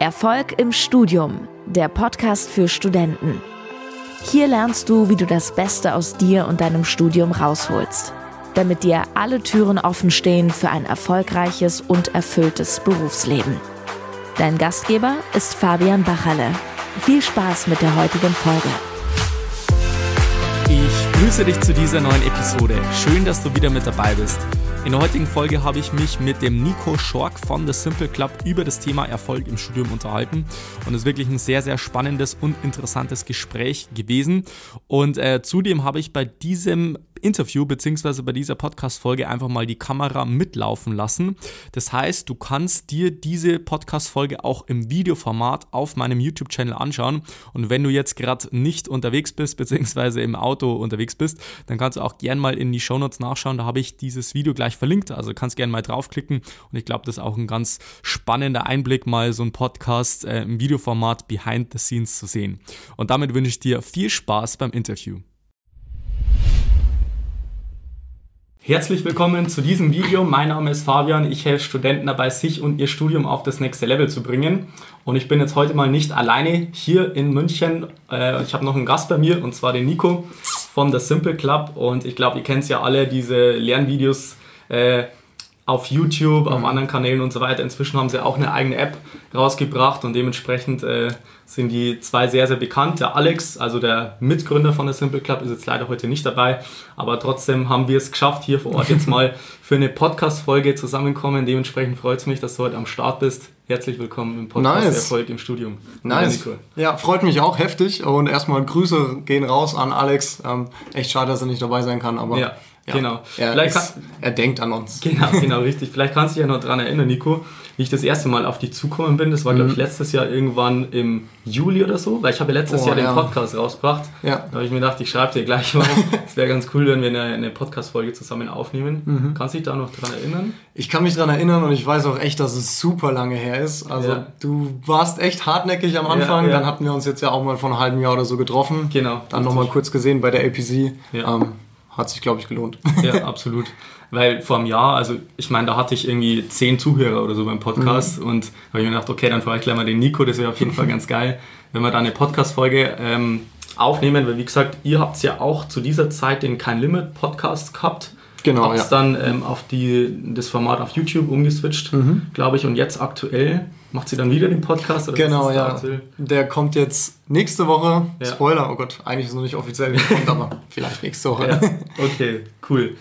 Erfolg im Studium, der Podcast für Studenten. Hier lernst du, wie du das Beste aus dir und deinem Studium rausholst, damit dir alle Türen offen stehen für ein erfolgreiches und erfülltes Berufsleben. Dein Gastgeber ist Fabian Bachalle. Viel Spaß mit der heutigen Folge. Ich grüße dich zu dieser neuen Episode. Schön, dass du wieder mit dabei bist. In der heutigen Folge habe ich mich mit dem Nico Schork von The Simple Club über das Thema Erfolg im Studium unterhalten. Und es ist wirklich ein sehr, sehr spannendes und interessantes Gespräch gewesen. Und äh, zudem habe ich bei diesem Interview beziehungsweise bei dieser Podcast-Folge einfach mal die Kamera mitlaufen lassen. Das heißt, du kannst dir diese Podcast-Folge auch im Videoformat auf meinem YouTube-Channel anschauen. Und wenn du jetzt gerade nicht unterwegs bist, beziehungsweise im Auto unterwegs bist, dann kannst du auch gerne mal in die Shownotes nachschauen. Da habe ich dieses Video gleich verlinkt. Also kannst gerne mal draufklicken. Und ich glaube, das ist auch ein ganz spannender Einblick, mal so ein Podcast äh, im Videoformat behind the scenes zu sehen. Und damit wünsche ich dir viel Spaß beim Interview. Herzlich willkommen zu diesem Video. Mein Name ist Fabian. Ich helfe Studenten dabei, sich und ihr Studium auf das nächste Level zu bringen. Und ich bin jetzt heute mal nicht alleine hier in München. Äh, ich habe noch einen Gast bei mir und zwar den Nico von The Simple Club. Und ich glaube, ihr kennt es ja alle, diese Lernvideos äh, auf YouTube, auf mhm. anderen Kanälen und so weiter. Inzwischen haben sie auch eine eigene App rausgebracht und dementsprechend äh, sind die zwei sehr, sehr bekannt. Der Alex, also der Mitgründer von der Simple Club, ist jetzt leider heute nicht dabei, aber trotzdem haben wir es geschafft, hier vor Ort jetzt mal für eine Podcast-Folge zusammenkommen. Dementsprechend freut es mich, dass du heute am Start bist. Herzlich willkommen im Podcast nice. Erfolg im Studium. Nice. Ja, freut mich auch heftig und erstmal Grüße gehen raus an Alex. Ähm, echt schade, dass er nicht dabei sein kann, aber ja. Ja. Genau. Er, Vielleicht ist, er denkt an uns. Genau, genau, richtig. Vielleicht kannst du dich ja noch daran erinnern, Nico, wie ich das erste Mal auf dich zukommen bin. Das war, mhm. glaube ich, letztes Jahr irgendwann im Juli oder so, weil ich habe ja letztes oh, Jahr ja. den Podcast rausgebracht. Ja. Da habe ich mir gedacht, ich schreibe dir gleich mal. Es wäre ganz cool, wenn wir eine, eine Podcast-Folge zusammen aufnehmen. Mhm. Kannst du dich da noch daran erinnern? Ich kann mich daran erinnern und ich weiß auch echt, dass es super lange her ist. Also ja. du warst echt hartnäckig am Anfang. Dann hatten wir uns jetzt ja auch mal vor einem halben Jahr oder so getroffen. Genau. Dann nochmal kurz gesehen bei der APC. Ja. Ähm, hat sich, glaube ich, gelohnt. Ja, absolut. Weil vor einem Jahr, also ich meine, da hatte ich irgendwie zehn Zuhörer oder so beim Podcast mhm. und habe ich mir gedacht, okay, dann frage ich gleich mal den Nico, das wäre auf jeden Fall ganz geil, wenn wir da eine Podcast-Folge ähm, aufnehmen, weil wie gesagt, ihr habt ja auch zu dieser Zeit den Kein Limit Podcast gehabt. Genau. Habt ja. dann ähm, auf die, das Format auf YouTube umgeswitcht, mhm. glaube ich, und jetzt aktuell Macht sie dann wieder den Podcast? Oder genau, ja. Der kommt jetzt nächste Woche. Ja. Spoiler, oh Gott, eigentlich ist es noch nicht offiziell, wie kommt, aber vielleicht nächste Woche. Ja. Okay, cool.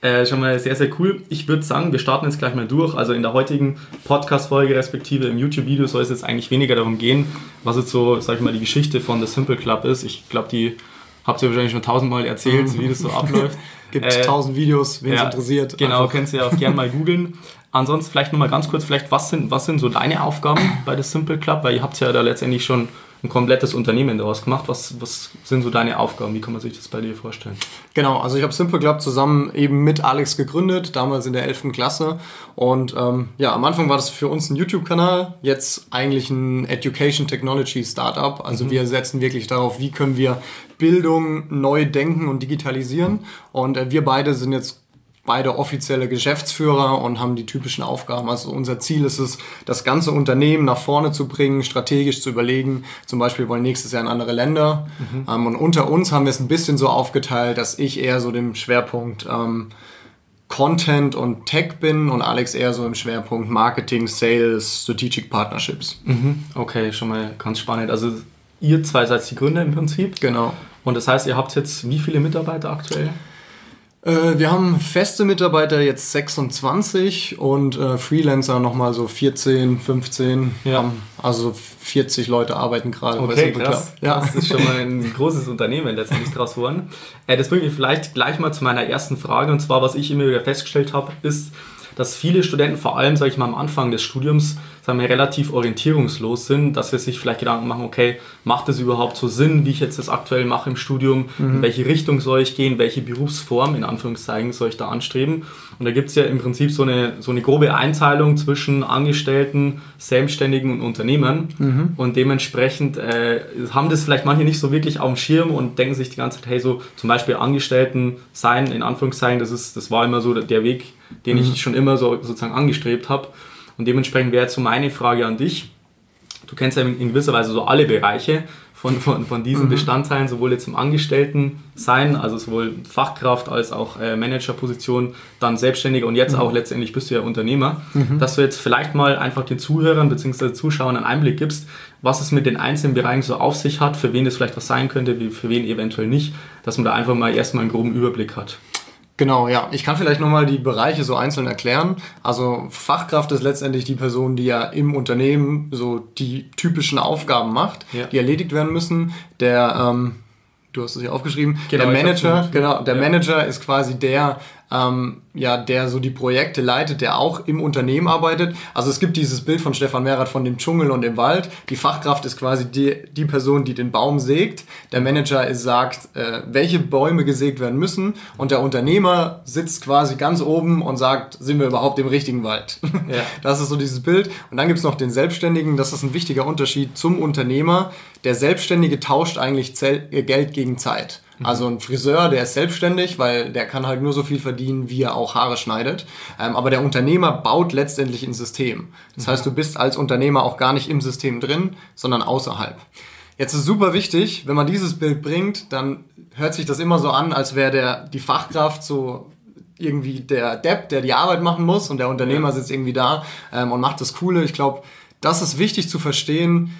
Äh, schon mal sehr, sehr cool. Ich würde sagen, wir starten jetzt gleich mal durch. Also in der heutigen Podcast-Folge, respektive im YouTube-Video, soll es jetzt eigentlich weniger darum gehen, was jetzt so, sag ich mal, die Geschichte von The Simple Club ist. Ich glaube, die habt ihr wahrscheinlich schon tausendmal erzählt, mhm. wie das so abläuft. Gibt äh, tausend Videos, wen es interessiert. Genau, einfach. könnt ihr auch gerne mal googeln. Ansonsten vielleicht nochmal ganz kurz, vielleicht was sind, was sind so deine Aufgaben bei The Simple Club? Weil ihr habt ja da letztendlich schon ein komplettes Unternehmen daraus gemacht. Was, was sind so deine Aufgaben? Wie kann man sich das bei dir vorstellen? Genau, also ich habe Simple Club zusammen eben mit Alex gegründet, damals in der 11. Klasse. Und ähm, ja, am Anfang war das für uns ein YouTube-Kanal, jetzt eigentlich ein Education Technology Startup. Also mhm. wir setzen wirklich darauf, wie können wir Bildung neu denken und digitalisieren. Und äh, wir beide sind jetzt beide offizielle Geschäftsführer und haben die typischen Aufgaben. Also unser Ziel ist es, das ganze Unternehmen nach vorne zu bringen, strategisch zu überlegen. Zum Beispiel wollen nächstes Jahr in andere Länder. Mhm. Ähm, und unter uns haben wir es ein bisschen so aufgeteilt, dass ich eher so dem Schwerpunkt ähm, Content und Tech bin und Alex eher so im Schwerpunkt Marketing, Sales, Strategic Partnerships. Mhm. Okay, schon mal ganz spannend. Also ihr zwei seid die Gründer im Prinzip. Genau. Und das heißt, ihr habt jetzt wie viele Mitarbeiter aktuell? Äh, wir haben feste Mitarbeiter jetzt 26 und äh, Freelancer nochmal so 14, 15. Ja. also 40 Leute arbeiten gerade okay, krass. Ja. Das ist schon mal ein großes Unternehmen letztendlich draus geworden. Äh, das bringt mich vielleicht gleich mal zu meiner ersten Frage und zwar, was ich immer wieder festgestellt habe, ist, dass viele Studenten, vor allem, sage ich mal, am Anfang des Studiums, sagen wir, relativ orientierungslos sind, dass sie sich vielleicht Gedanken machen, okay, macht es überhaupt so Sinn, wie ich jetzt das aktuell mache im Studium, mhm. in welche Richtung soll ich gehen, welche Berufsform, in Anführungszeichen, soll ich da anstreben. Und da gibt es ja im Prinzip so eine, so eine grobe Einteilung zwischen Angestellten, Selbstständigen und Unternehmern. Mhm. Und dementsprechend äh, haben das vielleicht manche nicht so wirklich auf dem Schirm und denken sich die ganze Zeit, hey, so zum Beispiel Angestellten sein, in Anführungszeichen, das, ist, das war immer so der Weg, den mhm. ich schon immer so sozusagen angestrebt habe. Und dementsprechend wäre jetzt so meine Frage an dich. du kennst ja in gewisser Weise so alle Bereiche von, von, von diesen mhm. Bestandteilen, sowohl jetzt im Angestellten-Sein, also sowohl Fachkraft als auch äh, Managerposition, dann Selbstständiger und jetzt mhm. auch letztendlich bist du ja Unternehmer, mhm. dass du jetzt vielleicht mal einfach den Zuhörern bzw. Zuschauern einen Einblick gibst, was es mit den einzelnen Bereichen so auf sich hat, für wen das vielleicht was sein könnte, für wen eventuell nicht, dass man da einfach mal erstmal einen groben Überblick hat. Genau, ja. Ich kann vielleicht nochmal die Bereiche so einzeln erklären. Also Fachkraft ist letztendlich die Person, die ja im Unternehmen so die typischen Aufgaben macht, ja. die erledigt werden müssen. Der, ähm, du hast es hier aufgeschrieben, genau, der Manager, genau, der ja. Manager ist quasi der, ähm, ja, der so die Projekte leitet, der auch im Unternehmen arbeitet. Also es gibt dieses Bild von Stefan Merath von dem Dschungel und dem Wald. Die Fachkraft ist quasi die, die Person, die den Baum sägt. Der Manager ist, sagt, äh, welche Bäume gesägt werden müssen. Und der Unternehmer sitzt quasi ganz oben und sagt, sind wir überhaupt im richtigen Wald? Ja. Das ist so dieses Bild. Und dann gibt's noch den Selbstständigen. Das ist ein wichtiger Unterschied zum Unternehmer. Der Selbstständige tauscht eigentlich Geld gegen Zeit. Also ein Friseur, der ist selbstständig, weil der kann halt nur so viel verdienen, wie er auch Haare schneidet. Ähm, aber der Unternehmer baut letztendlich ein System. Das heißt, du bist als Unternehmer auch gar nicht im System drin, sondern außerhalb. Jetzt ist super wichtig, wenn man dieses Bild bringt, dann hört sich das immer so an, als wäre der die Fachkraft so irgendwie der Depp, der die Arbeit machen muss und der Unternehmer sitzt irgendwie da ähm, und macht das Coole. Ich glaube, das ist wichtig zu verstehen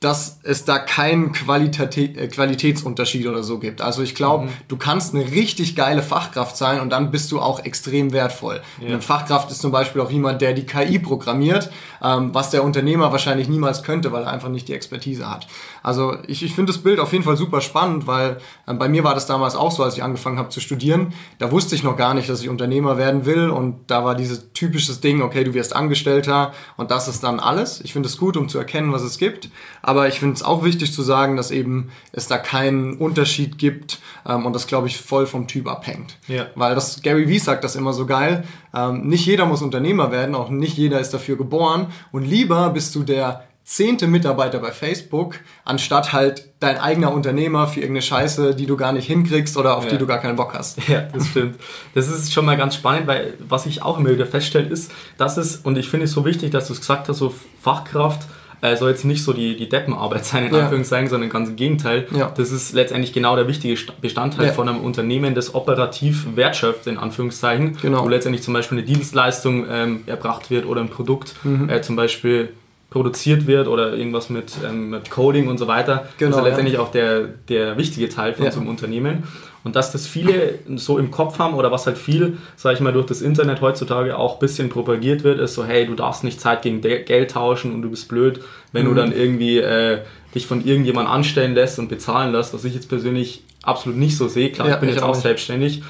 dass es da keinen Qualität, äh, Qualitätsunterschied oder so gibt. Also ich glaube, mhm. du kannst eine richtig geile Fachkraft sein und dann bist du auch extrem wertvoll. Ja. Eine Fachkraft ist zum Beispiel auch jemand, der die KI programmiert, ähm, was der Unternehmer wahrscheinlich niemals könnte, weil er einfach nicht die Expertise hat. Also ich, ich finde das Bild auf jeden Fall super spannend, weil äh, bei mir war das damals auch so, als ich angefangen habe zu studieren. Da wusste ich noch gar nicht, dass ich Unternehmer werden will und da war dieses typisches Ding, okay, du wirst Angestellter und das ist dann alles. Ich finde es gut, um zu erkennen, was es gibt aber ich finde es auch wichtig zu sagen, dass eben es da keinen Unterschied gibt ähm, und das, glaube ich, voll vom Typ abhängt. Ja. Weil das, Gary Vee sagt das immer so geil, ähm, nicht jeder muss Unternehmer werden, auch nicht jeder ist dafür geboren und lieber bist du der zehnte Mitarbeiter bei Facebook, anstatt halt dein eigener Unternehmer für irgendeine Scheiße, die du gar nicht hinkriegst oder auf ja. die du gar keinen Bock hast. Ja, das stimmt. Das ist schon mal ganz spannend, weil was ich auch immer wieder feststelle, ist, dass es, und ich finde es so wichtig, dass du es gesagt hast, so Fachkraft, äh, soll jetzt nicht so die, die Deppenarbeit sein, in ja. Anführungszeichen, sondern ganz im Gegenteil. Ja. Das ist letztendlich genau der wichtige Bestandteil ja. von einem Unternehmen, das operativ wertschöpft, in Anführungszeichen, genau. wo letztendlich zum Beispiel eine Dienstleistung ähm, erbracht wird oder ein Produkt mhm. äh, zum Beispiel produziert wird oder irgendwas mit, ähm, mit Coding und so weiter. Genau, das ist ja letztendlich auch der, der wichtige Teil von so einem Unternehmen. Und dass das viele so im Kopf haben oder was halt viel, sage ich mal, durch das Internet heutzutage auch ein bisschen propagiert wird, ist so, hey, du darfst nicht Zeit gegen Geld tauschen und du bist blöd, wenn mhm. du dann irgendwie äh, dich von irgendjemand anstellen lässt und bezahlen lässt, was ich jetzt persönlich absolut nicht so sehe. Klar, ja, ich bin ich jetzt auch, auch selbstständig. Äh,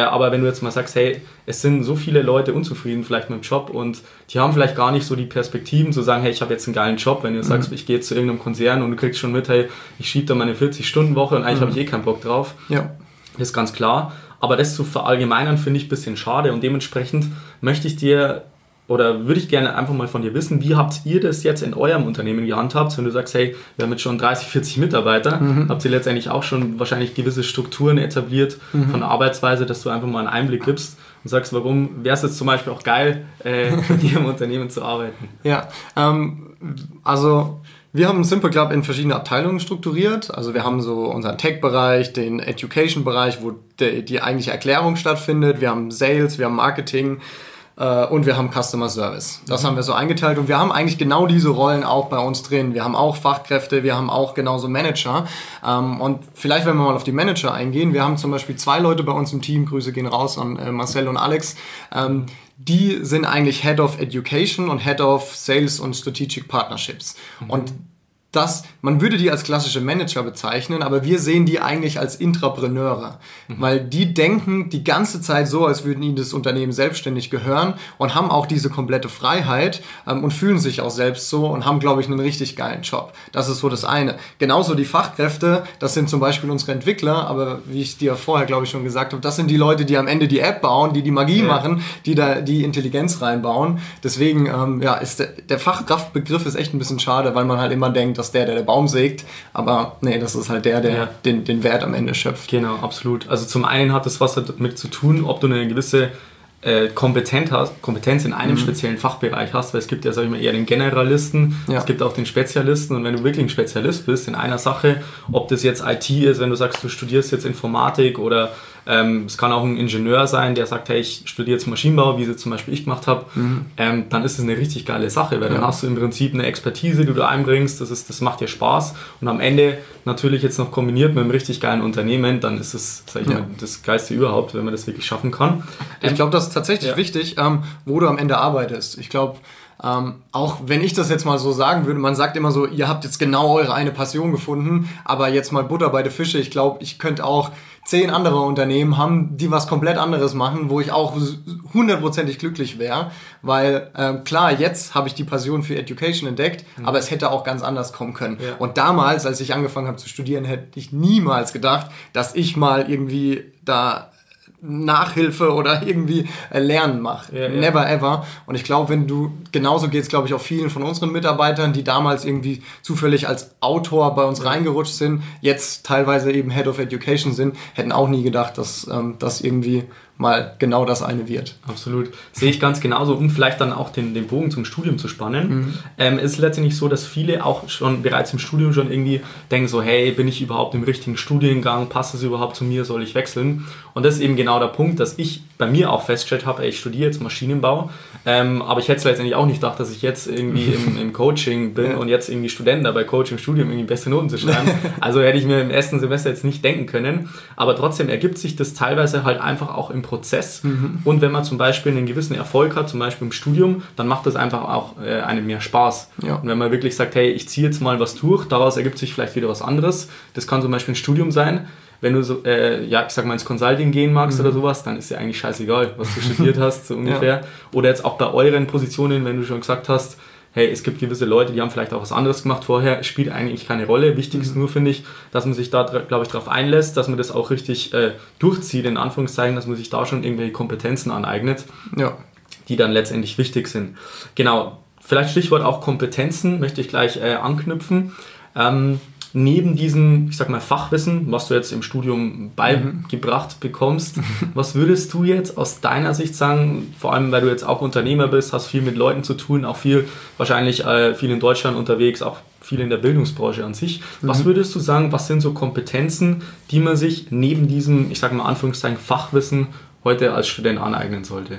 aber wenn du jetzt mal sagst, hey, es sind so viele Leute unzufrieden vielleicht mit dem Job und die haben vielleicht gar nicht so die Perspektiven zu sagen, hey, ich habe jetzt einen geilen Job, wenn du mhm. sagst, ich gehe jetzt zu irgendeinem Konzern und du kriegst schon mit, hey, ich schiebe da meine 40-Stunden-Woche und eigentlich mhm. habe ich eh keinen Bock drauf. Ja. Das ist ganz klar. Aber das zu verallgemeinern finde ich ein bisschen schade und dementsprechend möchte ich dir oder würde ich gerne einfach mal von dir wissen, wie habt ihr das jetzt in eurem Unternehmen gehandhabt, wenn du sagst, hey, wir haben jetzt schon 30, 40 Mitarbeiter, mhm. habt ihr letztendlich auch schon wahrscheinlich gewisse Strukturen etabliert mhm. von der Arbeitsweise, dass du einfach mal einen Einblick gibst und sagst, warum wäre es jetzt zum Beispiel auch geil, äh, hier im Unternehmen zu arbeiten? Ja, ähm, also wir haben Simple Club in verschiedene Abteilungen strukturiert. Also wir haben so unseren Tech-Bereich, den Education-Bereich, wo die eigentliche Erklärung stattfindet. Wir haben Sales, wir haben Marketing äh, und wir haben Customer Service. Das mhm. haben wir so eingeteilt und wir haben eigentlich genau diese Rollen auch bei uns drin. Wir haben auch Fachkräfte, wir haben auch genauso Manager. Ähm, und vielleicht, wenn wir mal auf die Manager eingehen, wir haben zum Beispiel zwei Leute bei uns im Team, Grüße gehen raus an äh, Marcel und Alex, ähm, die sind eigentlich Head of Education und Head of Sales und Strategic Partnerships. Mhm. Und das, man würde die als klassische Manager bezeichnen, aber wir sehen die eigentlich als Intrapreneure, mhm. weil die denken die ganze Zeit so, als würden ihnen das Unternehmen selbstständig gehören und haben auch diese komplette Freiheit ähm, und fühlen sich auch selbst so und haben, glaube ich, einen richtig geilen Job. Das ist so das eine. Genauso die Fachkräfte, das sind zum Beispiel unsere Entwickler, aber wie ich dir vorher, glaube ich, schon gesagt habe, das sind die Leute, die am Ende die App bauen, die die Magie ja. machen, die da die Intelligenz reinbauen. Deswegen, ähm, ja, ist der, der Fachkraftbegriff ist echt ein bisschen schade, weil man halt immer denkt, das der, der der Baum sägt. Aber nee, das ist halt der, der ja. den, den Wert am Ende schöpft. Genau, absolut. Also zum einen hat das was damit zu tun, ob du eine gewisse äh, hast, Kompetenz in einem mhm. speziellen Fachbereich hast, weil es gibt ja, sag ich mal, eher den Generalisten, ja. es gibt auch den Spezialisten und wenn du wirklich ein Spezialist bist in einer Sache, ob das jetzt IT ist, wenn du sagst, du studierst jetzt Informatik oder ähm, es kann auch ein Ingenieur sein, der sagt, hey, ich studiere jetzt Maschinenbau, wie es zum Beispiel ich gemacht habe, mhm. ähm, dann ist es eine richtig geile Sache, weil ja. dann hast du im Prinzip eine Expertise, die du einbringst, das, ist, das macht dir Spaß und am Ende natürlich jetzt noch kombiniert mit einem richtig geilen Unternehmen, dann ist es, sag ich ja. mal, das Geilste überhaupt, wenn man das wirklich schaffen kann. Ich glaube, das ist tatsächlich wichtig, ähm, wo du am Ende arbeitest. Ich glaube, ähm, auch wenn ich das jetzt mal so sagen würde, man sagt immer so, ihr habt jetzt genau eure eine Passion gefunden, aber jetzt mal Butter bei den Fische. Ich glaube, ich könnte auch zehn andere Unternehmen haben, die was komplett anderes machen, wo ich auch hundertprozentig glücklich wäre, weil ähm, klar, jetzt habe ich die Passion für Education entdeckt, mhm. aber es hätte auch ganz anders kommen können. Ja. Und damals, als ich angefangen habe zu studieren, hätte ich niemals gedacht, dass ich mal irgendwie da Nachhilfe oder irgendwie äh, Lernen mache. Ja, ja. Never ever. Und ich glaube, wenn du, genauso geht es, glaube ich, auch vielen von unseren Mitarbeitern, die damals irgendwie zufällig als Autor bei uns ja. reingerutscht sind, jetzt teilweise eben Head of Education sind, hätten auch nie gedacht, dass ähm, das irgendwie mal genau das eine wird. Absolut. Sehe ich ganz genauso. Um vielleicht dann auch den, den Bogen zum Studium zu spannen, mhm. ähm, ist letztendlich so, dass viele auch schon bereits im Studium schon irgendwie denken so, hey, bin ich überhaupt im richtigen Studiengang? Passt es überhaupt zu mir? Soll ich wechseln? Und das ist eben genau der Punkt, dass ich bei mir auch festgestellt habe, ey, ich studiere jetzt Maschinenbau, ähm, aber ich hätte letztendlich auch nicht gedacht, dass ich jetzt irgendwie im, im Coaching bin ja. und jetzt irgendwie Studenten dabei Coaching, Studium irgendwie beste Noten zu schreiben. also hätte ich mir im ersten Semester jetzt nicht denken können. Aber trotzdem ergibt sich das teilweise halt einfach auch im Prozess. Mhm. Und wenn man zum Beispiel einen gewissen Erfolg hat, zum Beispiel im Studium, dann macht das einfach auch äh, einem mehr Spaß. Ja. Und wenn man wirklich sagt, hey, ich ziehe jetzt mal was durch, daraus ergibt sich vielleicht wieder was anderes. Das kann zum Beispiel ein Studium sein wenn du so, äh, ja, ich sag mal ins Consulting gehen magst mhm. oder sowas, dann ist ja eigentlich scheißegal, was du studiert hast, so ungefähr. Ja. Oder jetzt auch bei euren Positionen, wenn du schon gesagt hast, hey, es gibt gewisse Leute, die haben vielleicht auch was anderes gemacht vorher, spielt eigentlich keine Rolle. Wichtig ist mhm. nur, finde ich, dass man sich da, glaube ich, darauf einlässt, dass man das auch richtig äh, durchzieht, in Anführungszeichen, dass man sich da schon irgendwelche Kompetenzen aneignet, ja. die dann letztendlich wichtig sind. Genau, vielleicht Stichwort auch Kompetenzen, möchte ich gleich äh, anknüpfen. Ähm, neben diesem, ich sag mal, Fachwissen, was du jetzt im Studium beigebracht bekommst, was würdest du jetzt aus deiner Sicht sagen, vor allem weil du jetzt auch Unternehmer bist, hast viel mit Leuten zu tun, auch viel, wahrscheinlich äh, viel in Deutschland unterwegs, auch viel in der Bildungsbranche an sich. Was mhm. würdest du sagen, was sind so Kompetenzen, die man sich neben diesem, ich sage mal Anführungszeichen, Fachwissen heute als Student aneignen sollte?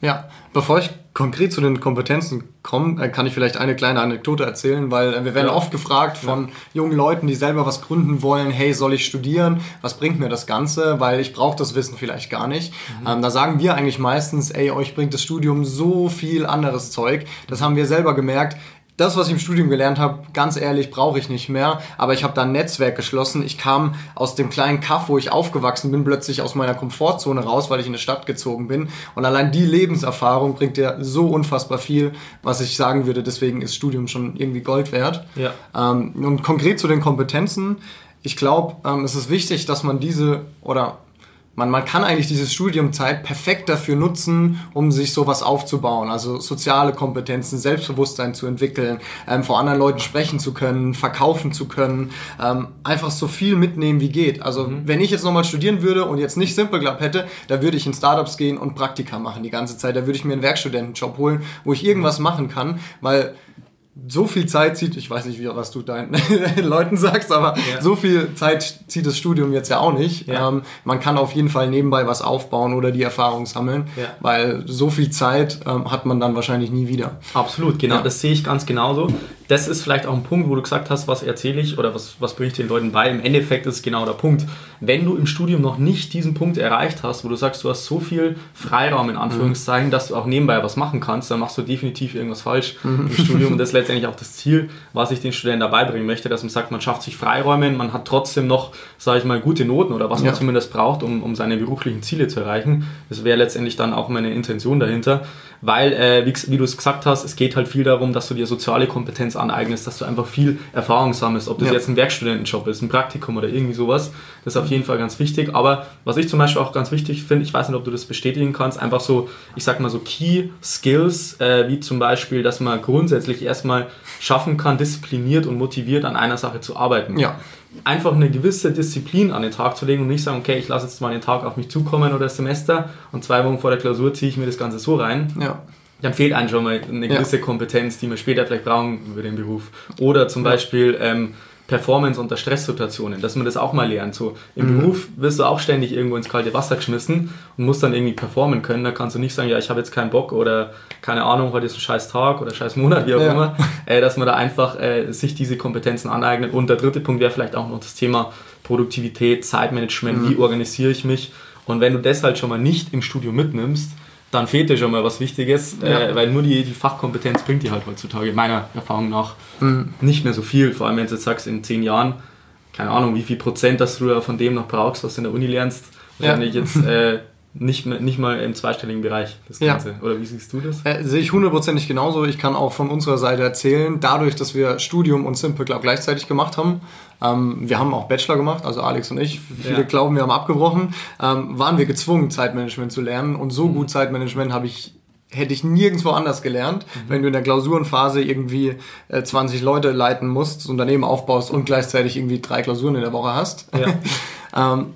Ja, bevor ich konkret zu den Kompetenzen komme, äh, kann ich vielleicht eine kleine Anekdote erzählen, weil äh, wir werden ja. oft gefragt von ja. jungen Leuten, die selber was gründen wollen, hey, soll ich studieren? Was bringt mir das Ganze? Weil ich brauche das Wissen vielleicht gar nicht. Mhm. Ähm, da sagen wir eigentlich meistens, ey, euch bringt das Studium so viel anderes Zeug. Das haben wir selber gemerkt das, was ich im Studium gelernt habe, ganz ehrlich, brauche ich nicht mehr. Aber ich habe da ein Netzwerk geschlossen. Ich kam aus dem kleinen Kaff, wo ich aufgewachsen bin, plötzlich aus meiner Komfortzone raus, weil ich in eine Stadt gezogen bin. Und allein die Lebenserfahrung bringt dir so unfassbar viel, was ich sagen würde. Deswegen ist Studium schon irgendwie Gold wert. Ja. Ähm, und konkret zu den Kompetenzen. Ich glaube, ähm, es ist wichtig, dass man diese oder man, man kann eigentlich diese Studiumzeit perfekt dafür nutzen, um sich sowas aufzubauen. Also soziale Kompetenzen, Selbstbewusstsein zu entwickeln, ähm, vor anderen Leuten sprechen zu können, verkaufen zu können, ähm, einfach so viel mitnehmen wie geht. Also mhm. wenn ich jetzt nochmal studieren würde und jetzt nicht Simple Club hätte, da würde ich in Startups gehen und Praktika machen die ganze Zeit. Da würde ich mir einen Werkstudentenjob holen, wo ich irgendwas machen kann, weil so viel Zeit zieht, ich weiß nicht, wie, was du deinen Leuten sagst, aber ja. so viel Zeit zieht das Studium jetzt ja auch nicht. Ja. Ähm, man kann auf jeden Fall nebenbei was aufbauen oder die Erfahrung sammeln, ja. weil so viel Zeit ähm, hat man dann wahrscheinlich nie wieder. Absolut, genau, das sehe ich ganz genauso das ist vielleicht auch ein Punkt, wo du gesagt hast, was erzähle ich oder was, was bringe ich den Leuten bei. Im Endeffekt ist es genau der Punkt. Wenn du im Studium noch nicht diesen Punkt erreicht hast, wo du sagst, du hast so viel Freiraum in Anführungszeichen, mhm. dass du auch nebenbei was machen kannst, dann machst du definitiv irgendwas falsch mhm. im Studium. Und das ist letztendlich auch das Ziel, was ich den Studenten dabei bringen möchte, dass man sagt, man schafft sich Freiräume, man hat trotzdem noch, sage ich mal, gute Noten oder was ja. man zumindest braucht, um, um seine beruflichen Ziele zu erreichen. Das wäre letztendlich dann auch meine Intention dahinter weil, äh, wie, wie du es gesagt hast, es geht halt viel darum, dass du dir soziale Kompetenz aneignest, dass du einfach viel Erfahrung sammelst, ob das ja. jetzt ein Werkstudentenjob ist, ein Praktikum oder irgendwie sowas, das ist auf jeden Fall ganz wichtig. Aber was ich zum Beispiel auch ganz wichtig finde, ich weiß nicht, ob du das bestätigen kannst, einfach so, ich sag mal so Key Skills, äh, wie zum Beispiel, dass man grundsätzlich erstmal schaffen kann, diszipliniert und motiviert an einer Sache zu arbeiten. Ja einfach eine gewisse Disziplin an den Tag zu legen und nicht sagen, okay, ich lasse jetzt mal den Tag auf mich zukommen oder das Semester und zwei Wochen vor der Klausur ziehe ich mir das Ganze so rein. Ja. Dann fehlt einem schon mal eine gewisse ja. Kompetenz, die man später vielleicht brauchen über den Beruf. Oder zum Beispiel ähm, Performance unter Stresssituationen, dass man das auch mal lernt. So im mhm. Beruf wirst du auch ständig irgendwo ins kalte Wasser geschmissen und musst dann irgendwie performen können. Da kannst du nicht sagen, ja, ich habe jetzt keinen Bock oder keine Ahnung, heute ist ein scheiß Tag oder scheiß Monat, wie auch ja. immer. Äh, dass man da einfach äh, sich diese Kompetenzen aneignet. Und der dritte Punkt wäre vielleicht auch noch das Thema Produktivität, Zeitmanagement, mhm. wie organisiere ich mich. Und wenn du das halt schon mal nicht im Studio mitnimmst, dann fehlt dir schon mal was Wichtiges, ja. äh, weil nur die, die Fachkompetenz bringt dir halt heutzutage, meiner Erfahrung nach, mhm. nicht mehr so viel. Vor allem, wenn du jetzt sagst, in zehn Jahren, keine Ahnung, wie viel Prozent das du von dem noch brauchst, was du in der Uni lernst, wahrscheinlich ja. jetzt äh, nicht, nicht mal im zweistelligen Bereich, das Ganze. Ja. Oder wie siehst du das? Äh, sehe ich hundertprozentig genauso. Ich kann auch von unserer Seite erzählen, dadurch, dass wir Studium und Simple Club gleichzeitig gemacht haben, ähm, wir haben auch Bachelor gemacht, also Alex und ich. Viele ja. glauben, wir haben abgebrochen. Ähm, waren wir gezwungen, Zeitmanagement zu lernen. Und so mhm. gut Zeitmanagement habe ich hätte ich nirgendwo anders gelernt, mhm. wenn du in der Klausurenphase irgendwie äh, 20 Leute leiten musst, das Unternehmen aufbaust und gleichzeitig irgendwie drei Klausuren in der Woche hast. Ja. ähm,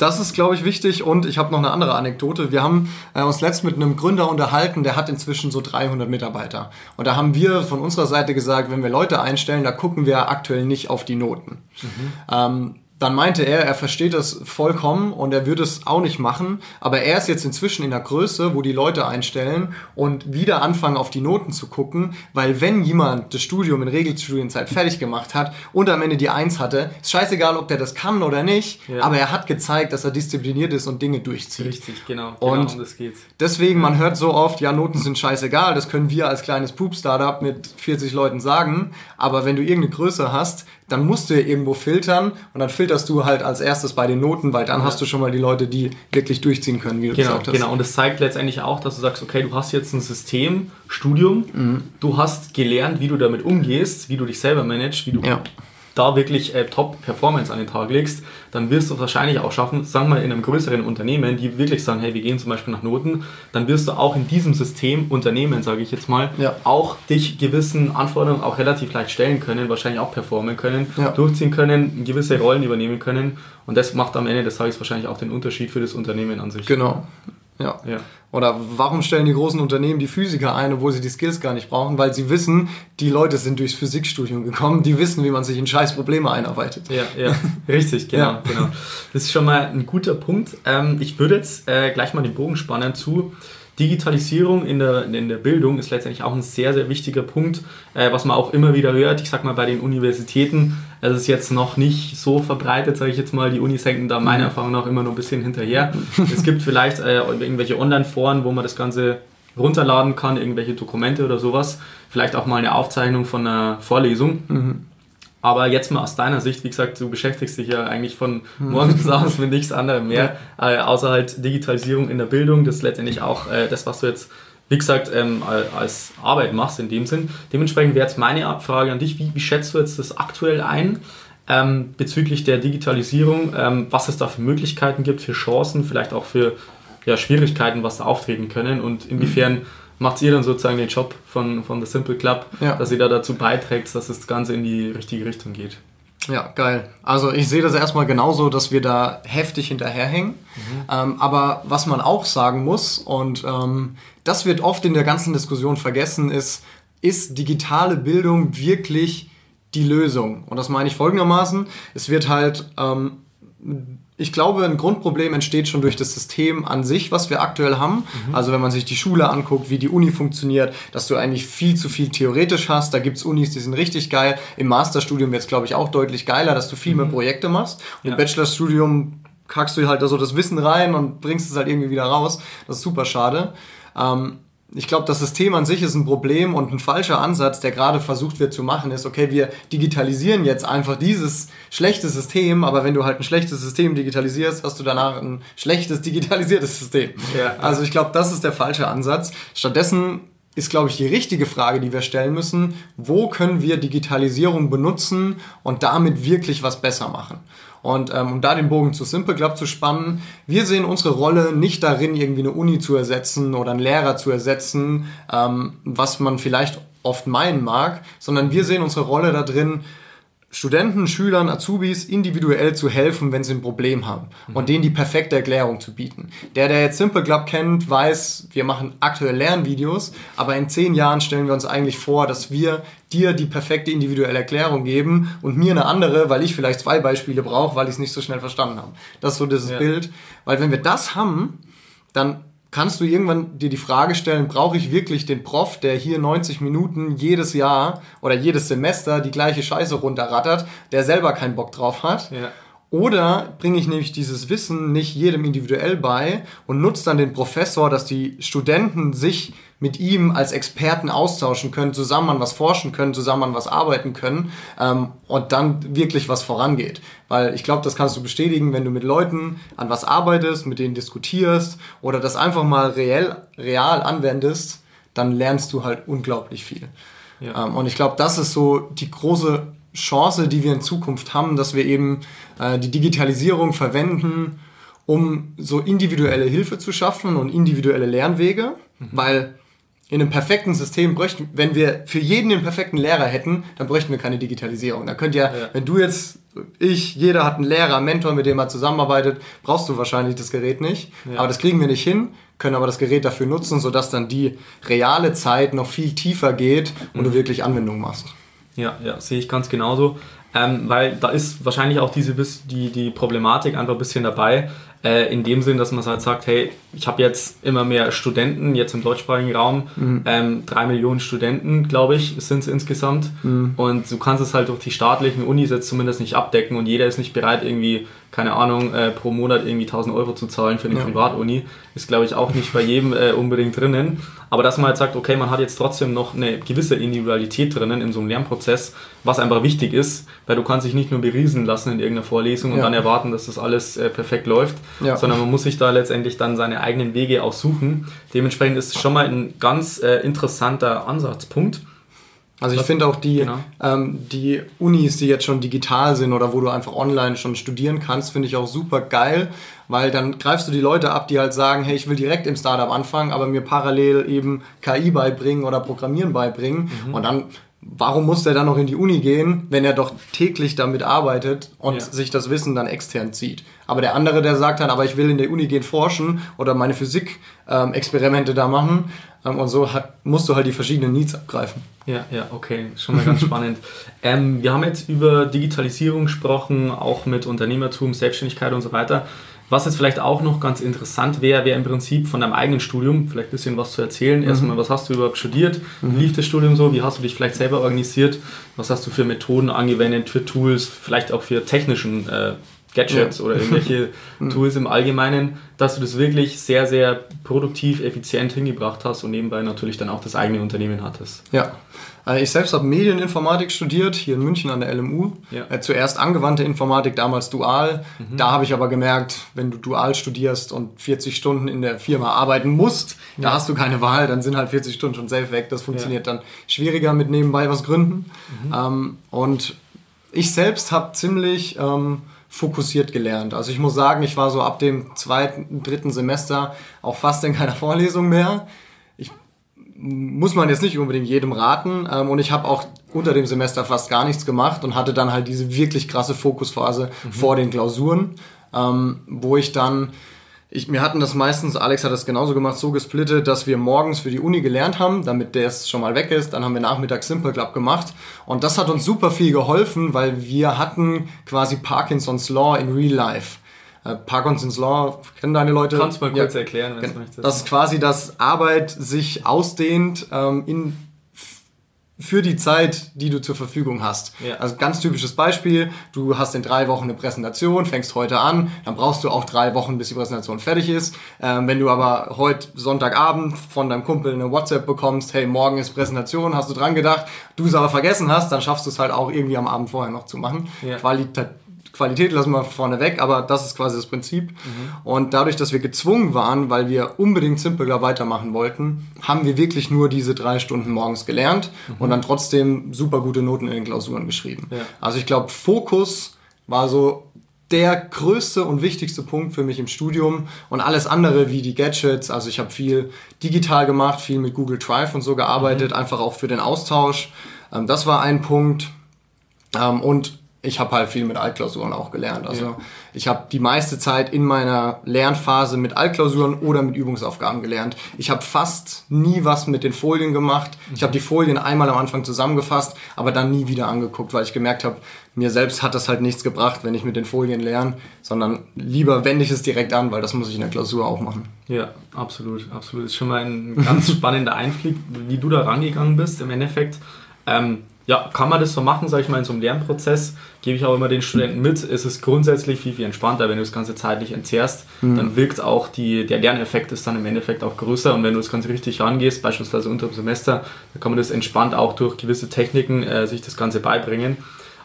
das ist, glaube ich, wichtig. Und ich habe noch eine andere Anekdote. Wir haben äh, uns letzt mit einem Gründer unterhalten, der hat inzwischen so 300 Mitarbeiter. Und da haben wir von unserer Seite gesagt, wenn wir Leute einstellen, da gucken wir aktuell nicht auf die Noten. Mhm. Ähm, dann meinte er, er versteht das vollkommen und er würde es auch nicht machen, aber er ist jetzt inzwischen in der Größe, wo die Leute einstellen und wieder anfangen auf die Noten zu gucken, weil wenn jemand das Studium in Regelstudienzeit fertig gemacht hat und am Ende die Eins hatte, ist scheißegal, ob der das kann oder nicht, ja. aber er hat gezeigt, dass er diszipliniert ist und Dinge durchzieht. Richtig, genau. genau und um das geht's. deswegen, man hört so oft, ja, Noten sind scheißegal, das können wir als kleines Poop-Startup mit 40 Leuten sagen, aber wenn du irgendeine Größe hast, dann musst du ja irgendwo filtern und dann filterst du halt als erstes bei den Noten, weil dann ja. hast du schon mal die Leute, die wirklich durchziehen können, wie du genau, gesagt hast. Genau, und das zeigt letztendlich auch, dass du sagst, okay, du hast jetzt ein System, Studium, mhm. du hast gelernt, wie du damit umgehst, wie du dich selber managst, wie du ja da wirklich äh, Top-Performance an den Tag legst, dann wirst du es wahrscheinlich auch schaffen, sagen wir mal in einem größeren Unternehmen, die wirklich sagen, hey, wir gehen zum Beispiel nach Noten, dann wirst du auch in diesem System, Unternehmen, sage ich jetzt mal, ja. auch dich gewissen Anforderungen auch relativ leicht stellen können, wahrscheinlich auch performen können, ja. durchziehen können, gewisse Rollen übernehmen können und das macht am Ende des Tages wahrscheinlich auch den Unterschied für das Unternehmen an sich. Genau. Ja. ja. Oder warum stellen die großen Unternehmen die Physiker ein, obwohl sie die Skills gar nicht brauchen? Weil sie wissen, die Leute sind durchs Physikstudium gekommen, die wissen, wie man sich in scheiß Probleme einarbeitet. Ja, ja, richtig, genau, ja. genau. Das ist schon mal ein guter Punkt. Ähm, ich würde jetzt äh, gleich mal den Bogen spannen zu Digitalisierung in der, in der Bildung ist letztendlich auch ein sehr, sehr wichtiger Punkt, äh, was man auch immer wieder hört. Ich sag mal, bei den Universitäten es ist jetzt noch nicht so verbreitet, sage ich jetzt mal. Die Unis hängen da meiner mhm. Erfahrung nach immer noch ein bisschen hinterher. es gibt vielleicht äh, irgendwelche Online-Foren, wo man das Ganze runterladen kann, irgendwelche Dokumente oder sowas. Vielleicht auch mal eine Aufzeichnung von einer Vorlesung. Mhm. Aber jetzt mal aus deiner Sicht, wie gesagt, du beschäftigst dich ja eigentlich von morgens bis abends mit nichts anderem mehr, äh, außer halt Digitalisierung in der Bildung. Das ist letztendlich auch äh, das, was du jetzt, wie gesagt, ähm, als Arbeit machst in dem Sinn. Dementsprechend wäre jetzt meine Frage an dich, wie, wie schätzt du jetzt das aktuell ein ähm, bezüglich der Digitalisierung, ähm, was es da für Möglichkeiten gibt, für Chancen, vielleicht auch für ja, Schwierigkeiten, was da auftreten können und inwiefern... Mhm macht ihr dann sozusagen den Job von, von The Simple Club, ja. dass ihr da dazu beiträgt, dass das Ganze in die richtige Richtung geht. Ja, geil. Also ich sehe das erstmal genauso, dass wir da heftig hinterherhängen. Mhm. Ähm, aber was man auch sagen muss, und ähm, das wird oft in der ganzen Diskussion vergessen, ist, ist digitale Bildung wirklich die Lösung? Und das meine ich folgendermaßen. Es wird halt ähm, ich glaube, ein Grundproblem entsteht schon durch das System an sich, was wir aktuell haben. Mhm. Also wenn man sich die Schule anguckt, wie die Uni funktioniert, dass du eigentlich viel zu viel theoretisch hast. Da gibt es Unis, die sind richtig geil. Im Masterstudium wird es, glaube ich, auch deutlich geiler, dass du viel mhm. mehr Projekte machst. Und ja. Im Bachelorstudium kackst du halt da so das Wissen rein und bringst es halt irgendwie wieder raus. Das ist super schade. Ähm, ich glaube, das System an sich ist ein Problem und ein falscher Ansatz, der gerade versucht wird zu machen, ist, okay, wir digitalisieren jetzt einfach dieses schlechte System, aber wenn du halt ein schlechtes System digitalisierst, hast du danach ein schlechtes digitalisiertes System. Ja. Also ich glaube, das ist der falsche Ansatz. Stattdessen ist, glaube ich, die richtige Frage, die wir stellen müssen, wo können wir Digitalisierung benutzen und damit wirklich was besser machen? Und ähm, um da den Bogen zu Simple Club zu spannen, wir sehen unsere Rolle nicht darin, irgendwie eine Uni zu ersetzen oder einen Lehrer zu ersetzen, ähm, was man vielleicht oft meinen mag, sondern wir sehen unsere Rolle darin, Studenten, Schülern, Azubis individuell zu helfen, wenn sie ein Problem haben mhm. und denen die perfekte Erklärung zu bieten. Der, der jetzt Simple Club kennt, weiß, wir machen aktuell Lernvideos, aber in zehn Jahren stellen wir uns eigentlich vor, dass wir dir die perfekte individuelle Erklärung geben und mir eine andere, weil ich vielleicht zwei Beispiele brauche, weil ich es nicht so schnell verstanden habe. Das ist so dieses ja. Bild. Weil wenn wir das haben, dann kannst du irgendwann dir die Frage stellen, brauche ich wirklich den Prof, der hier 90 Minuten jedes Jahr oder jedes Semester die gleiche Scheiße runterrattert, der selber keinen Bock drauf hat? Ja. Oder bringe ich nämlich dieses Wissen nicht jedem individuell bei und nutze dann den Professor, dass die Studenten sich mit ihm als Experten austauschen können, zusammen an was forschen können, zusammen an was arbeiten können ähm, und dann wirklich was vorangeht. Weil ich glaube, das kannst du bestätigen, wenn du mit Leuten an was arbeitest, mit denen diskutierst oder das einfach mal reell, real anwendest, dann lernst du halt unglaublich viel. Ja. Ähm, und ich glaube, das ist so die große Chance, die wir in Zukunft haben, dass wir eben äh, die Digitalisierung verwenden, um so individuelle Hilfe zu schaffen und individuelle Lernwege, mhm. weil in einem perfekten System bräuchten, wenn wir für jeden den perfekten Lehrer hätten, dann bräuchten wir keine Digitalisierung. Da könnt ja, ja, wenn du jetzt, ich, jeder hat einen Lehrer, einen Mentor, mit dem er zusammenarbeitet, brauchst du wahrscheinlich das Gerät nicht. Ja. Aber das kriegen wir nicht hin, können aber das Gerät dafür nutzen, sodass dann die reale Zeit noch viel tiefer geht und mhm. du wirklich Anwendungen machst. Ja, ja, sehe ich ganz genauso. Ähm, weil da ist wahrscheinlich auch diese die, die Problematik einfach ein bisschen dabei, äh, in dem Sinn, dass man halt sagt, hey, ich habe jetzt immer mehr Studenten, jetzt im deutschsprachigen Raum, mhm. ähm, drei Millionen Studenten, glaube ich, sind es insgesamt. Mhm. Und du kannst es halt durch die staatlichen Unis jetzt zumindest nicht abdecken und jeder ist nicht bereit, irgendwie keine Ahnung, äh, pro Monat irgendwie 1000 Euro zu zahlen für eine ja. Privatuni, ist glaube ich auch nicht bei jedem äh, unbedingt drinnen. Aber dass man halt sagt, okay, man hat jetzt trotzdem noch eine gewisse Individualität drinnen in so einem Lernprozess, was einfach wichtig ist, weil du kannst dich nicht nur beriesen lassen in irgendeiner Vorlesung und ja. dann erwarten, dass das alles äh, perfekt läuft, ja. sondern man muss sich da letztendlich dann seine eigenen Wege auch suchen. Dementsprechend ist es schon mal ein ganz äh, interessanter Ansatzpunkt. Also ich finde auch die, genau. ähm, die Unis, die jetzt schon digital sind oder wo du einfach online schon studieren kannst, finde ich auch super geil, weil dann greifst du die Leute ab, die halt sagen, hey, ich will direkt im Startup anfangen, aber mir parallel eben KI beibringen oder Programmieren beibringen mhm. und dann warum muss der dann noch in die Uni gehen, wenn er doch täglich damit arbeitet und ja. sich das Wissen dann extern zieht? Aber der andere, der sagt dann, aber ich will in der Uni gehen forschen oder meine Physik-Experimente ähm, da machen ähm, und so hat, musst du halt die verschiedenen Needs abgreifen. Ja, ja, okay, schon mal ganz spannend. Ähm, wir haben jetzt über Digitalisierung gesprochen, auch mit Unternehmertum, Selbstständigkeit und so weiter. Was jetzt vielleicht auch noch ganz interessant wäre, wäre im Prinzip von deinem eigenen Studium vielleicht ein bisschen was zu erzählen. Mhm. Erstmal, was hast du überhaupt studiert? Mhm. Wie lief das Studium so? Wie hast du dich vielleicht selber organisiert? Was hast du für Methoden angewendet, für Tools, vielleicht auch für technischen äh, Gadgets ja. oder irgendwelche mhm. Tools im Allgemeinen, dass du das wirklich sehr, sehr produktiv, effizient hingebracht hast und nebenbei natürlich dann auch das eigene Unternehmen hattest. Ja, äh, ich selbst habe Medieninformatik studiert, hier in München an der LMU. Ja. Äh, zuerst angewandte Informatik, damals dual. Mhm. Da habe ich aber gemerkt, wenn du dual studierst und 40 Stunden in der Firma arbeiten musst, ja. da hast du keine Wahl, dann sind halt 40 Stunden schon safe weg. Das funktioniert ja. dann schwieriger mit nebenbei was gründen. Mhm. Ähm, und ich selbst habe ziemlich... Ähm, fokussiert gelernt. Also ich muss sagen, ich war so ab dem zweiten, dritten Semester auch fast in keiner Vorlesung mehr muss man jetzt nicht unbedingt jedem raten. Ähm, und ich habe auch unter dem Semester fast gar nichts gemacht und hatte dann halt diese wirklich krasse Fokusphase mhm. vor den Klausuren, ähm, wo ich dann, ich, wir hatten das meistens, Alex hat das genauso gemacht, so gesplittet, dass wir morgens für die Uni gelernt haben, damit der es schon mal weg ist. Dann haben wir nachmittags Simple Club gemacht. Und das hat uns super viel geholfen, weil wir hatten quasi Parkinson's Law in Real Life. Äh, Parkinson's Law kennen deine Leute. Kannst du mal kurz ja, erklären, wenn du möchtest. Das ist quasi, dass Arbeit sich ausdehnt ähm, in, für die Zeit, die du zur Verfügung hast. Ja. Also ganz typisches Beispiel, du hast in drei Wochen eine Präsentation, fängst heute an, dann brauchst du auch drei Wochen, bis die Präsentation fertig ist. Ähm, wenn du aber heute Sonntagabend von deinem Kumpel eine WhatsApp bekommst, hey, morgen ist Präsentation, hast du dran gedacht, du es aber vergessen hast, dann schaffst du es halt auch irgendwie am Abend vorher noch zu machen. Ja. Qualita Qualität lassen wir vorne weg, aber das ist quasi das Prinzip. Mhm. Und dadurch, dass wir gezwungen waren, weil wir unbedingt Simpler weitermachen wollten, haben wir wirklich nur diese drei Stunden morgens gelernt mhm. und dann trotzdem super gute Noten in den Klausuren geschrieben. Ja. Also ich glaube, Fokus war so der größte und wichtigste Punkt für mich im Studium und alles andere wie die Gadgets. Also ich habe viel digital gemacht, viel mit Google Drive und so gearbeitet, mhm. einfach auch für den Austausch. Ähm, das war ein Punkt. Ähm, und ich habe halt viel mit Altklausuren auch gelernt. Also ja. ich habe die meiste Zeit in meiner Lernphase mit Altklausuren oder mit Übungsaufgaben gelernt. Ich habe fast nie was mit den Folien gemacht. Ich habe die Folien einmal am Anfang zusammengefasst, aber dann nie wieder angeguckt, weil ich gemerkt habe, mir selbst hat das halt nichts gebracht, wenn ich mit den Folien lerne, sondern lieber wende ich es direkt an, weil das muss ich in der Klausur auch machen. Ja, absolut, absolut. Ist schon mal ein ganz spannender Einblick, wie du da rangegangen bist. Im Endeffekt ähm, ja, kann man das so machen, sage ich mal, in so einem Lernprozess, gebe ich auch immer den Studenten mit. Es ist grundsätzlich viel, viel entspannter, wenn du das Ganze zeitlich entzehrst, mhm. dann wirkt auch die, der Lerneffekt ist dann im Endeffekt auch größer und wenn du das Ganze richtig rangehst, beispielsweise unter dem Semester, dann kann man das entspannt auch durch gewisse Techniken äh, sich das Ganze beibringen.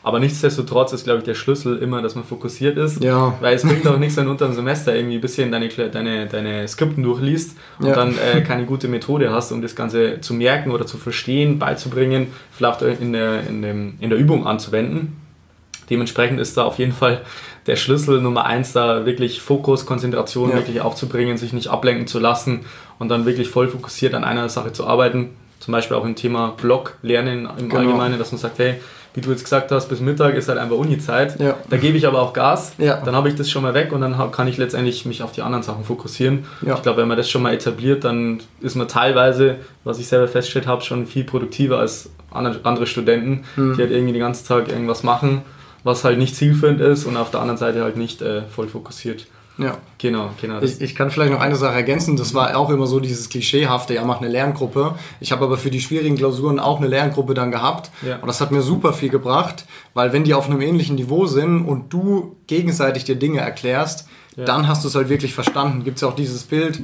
Aber nichtsdestotrotz ist, glaube ich, der Schlüssel immer, dass man fokussiert ist. Ja. Weil es bringt auch nichts, wenn du unter dem Semester irgendwie ein bisschen deine, deine, deine Skripten durchliest und ja. dann äh, keine gute Methode hast, um das Ganze zu merken oder zu verstehen, beizubringen, vielleicht in der, in, dem, in der Übung anzuwenden. Dementsprechend ist da auf jeden Fall der Schlüssel Nummer eins, da wirklich Fokus, Konzentration ja. wirklich aufzubringen, sich nicht ablenken zu lassen und dann wirklich voll fokussiert an einer Sache zu arbeiten. Zum Beispiel auch im Thema Blog lernen im genau. Allgemeinen, dass man sagt, hey, wie du jetzt gesagt hast, bis Mittag ist halt einfach Uni-Zeit. Ja. Da gebe ich aber auch Gas, ja. dann habe ich das schon mal weg und dann kann ich letztendlich mich auf die anderen Sachen fokussieren. Ja. Ich glaube, wenn man das schon mal etabliert, dann ist man teilweise, was ich selber festgestellt habe, schon viel produktiver als andere Studenten, mhm. die halt irgendwie den ganzen Tag irgendwas machen, was halt nicht zielführend ist und auf der anderen Seite halt nicht äh, voll fokussiert. Ja. Genau, genau. Ich, ich, kann vielleicht noch eine Sache ergänzen. Das war auch immer so dieses Klischeehafte, ja, mach eine Lerngruppe. Ich habe aber für die schwierigen Klausuren auch eine Lerngruppe dann gehabt. Ja. Und das hat mir super viel gebracht, weil wenn die auf einem ähnlichen Niveau sind und du gegenseitig dir Dinge erklärst, ja. dann hast du es halt wirklich verstanden. Gibt es ja auch dieses Bild,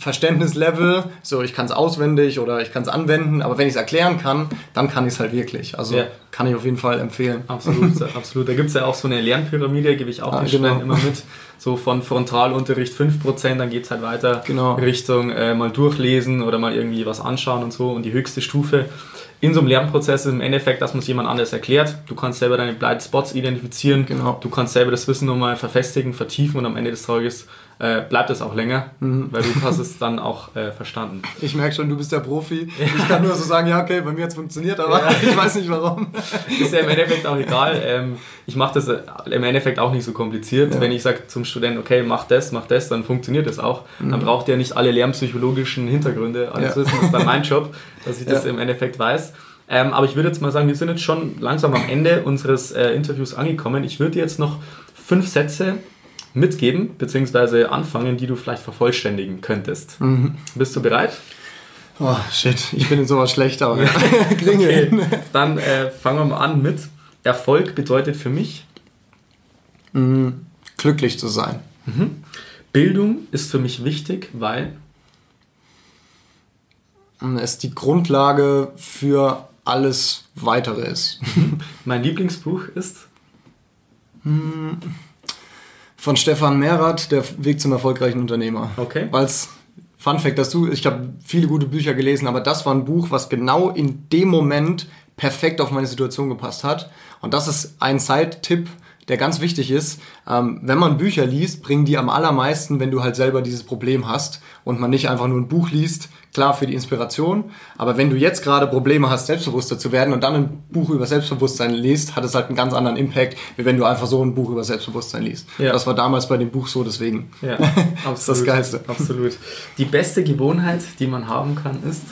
Verständnislevel, so ich kann es auswendig oder ich kann es anwenden, aber wenn ich es erklären kann, dann kann ich es halt wirklich. Also ja. kann ich auf jeden Fall empfehlen. Absolut, absolut. Da gibt es ja auch so eine Lernpyramide, gebe ich auch ah, den genau. Studenten immer mit. So von Frontalunterricht 5%, dann geht es halt weiter genau. Richtung äh, mal durchlesen oder mal irgendwie was anschauen und so. Und die höchste Stufe in so einem Lernprozess ist im Endeffekt, dass man es jemand anders erklärt. Du kannst selber deine Blind Spots identifizieren. Genau. Du kannst selber das Wissen nochmal verfestigen, vertiefen und am Ende des Tages äh, bleibt es auch länger, mhm. weil du hast es dann auch äh, verstanden. Ich merke schon, du bist der Profi. Ja. Ich kann nur so sagen, ja, okay, bei mir hat es funktioniert, aber ja. ich weiß nicht warum. Ist ja im Endeffekt auch egal. Ähm, ich mache das äh, im Endeffekt auch nicht so kompliziert. Ja. Wenn ich sage zum Studenten, okay, mach das, mach das, dann funktioniert das auch. Mhm. Dann braucht ihr nicht alle lernpsychologischen Hintergründe alles wissen. Das ist dann mein Job, dass ich das im Endeffekt weiß. Ähm, aber ich würde jetzt mal sagen, wir sind jetzt schon langsam am Ende unseres äh, Interviews angekommen. Ich würde jetzt noch fünf Sätze mitgeben, beziehungsweise anfangen, die du vielleicht vervollständigen könntest. Mhm. Bist du bereit? Oh, shit, ich bin in sowas schlecht, aber okay. Dann äh, fangen wir mal an mit Erfolg bedeutet für mich? Mhm. Glücklich zu sein. Mhm. Bildung ist für mich wichtig, weil es die Grundlage für alles Weitere ist. mein Lieblingsbuch ist? Mhm von Stefan Mehrath, Der Weg zum erfolgreichen Unternehmer. Okay. Weil es, Fun Fact, dass du, ich habe viele gute Bücher gelesen, aber das war ein Buch, was genau in dem Moment perfekt auf meine Situation gepasst hat. Und das ist ein Side-Tipp, der ganz wichtig ist. Ähm, wenn man Bücher liest, bringen die am allermeisten, wenn du halt selber dieses Problem hast und man nicht einfach nur ein Buch liest, klar für die Inspiration, aber wenn du jetzt gerade Probleme hast, selbstbewusster zu werden und dann ein Buch über Selbstbewusstsein liest, hat es halt einen ganz anderen Impact, wie wenn du einfach so ein Buch über Selbstbewusstsein liest. Ja. Das war damals bei dem Buch so, deswegen. Ja, absolut. das Geilste. Absolut. Die beste Gewohnheit, die man haben kann, ist?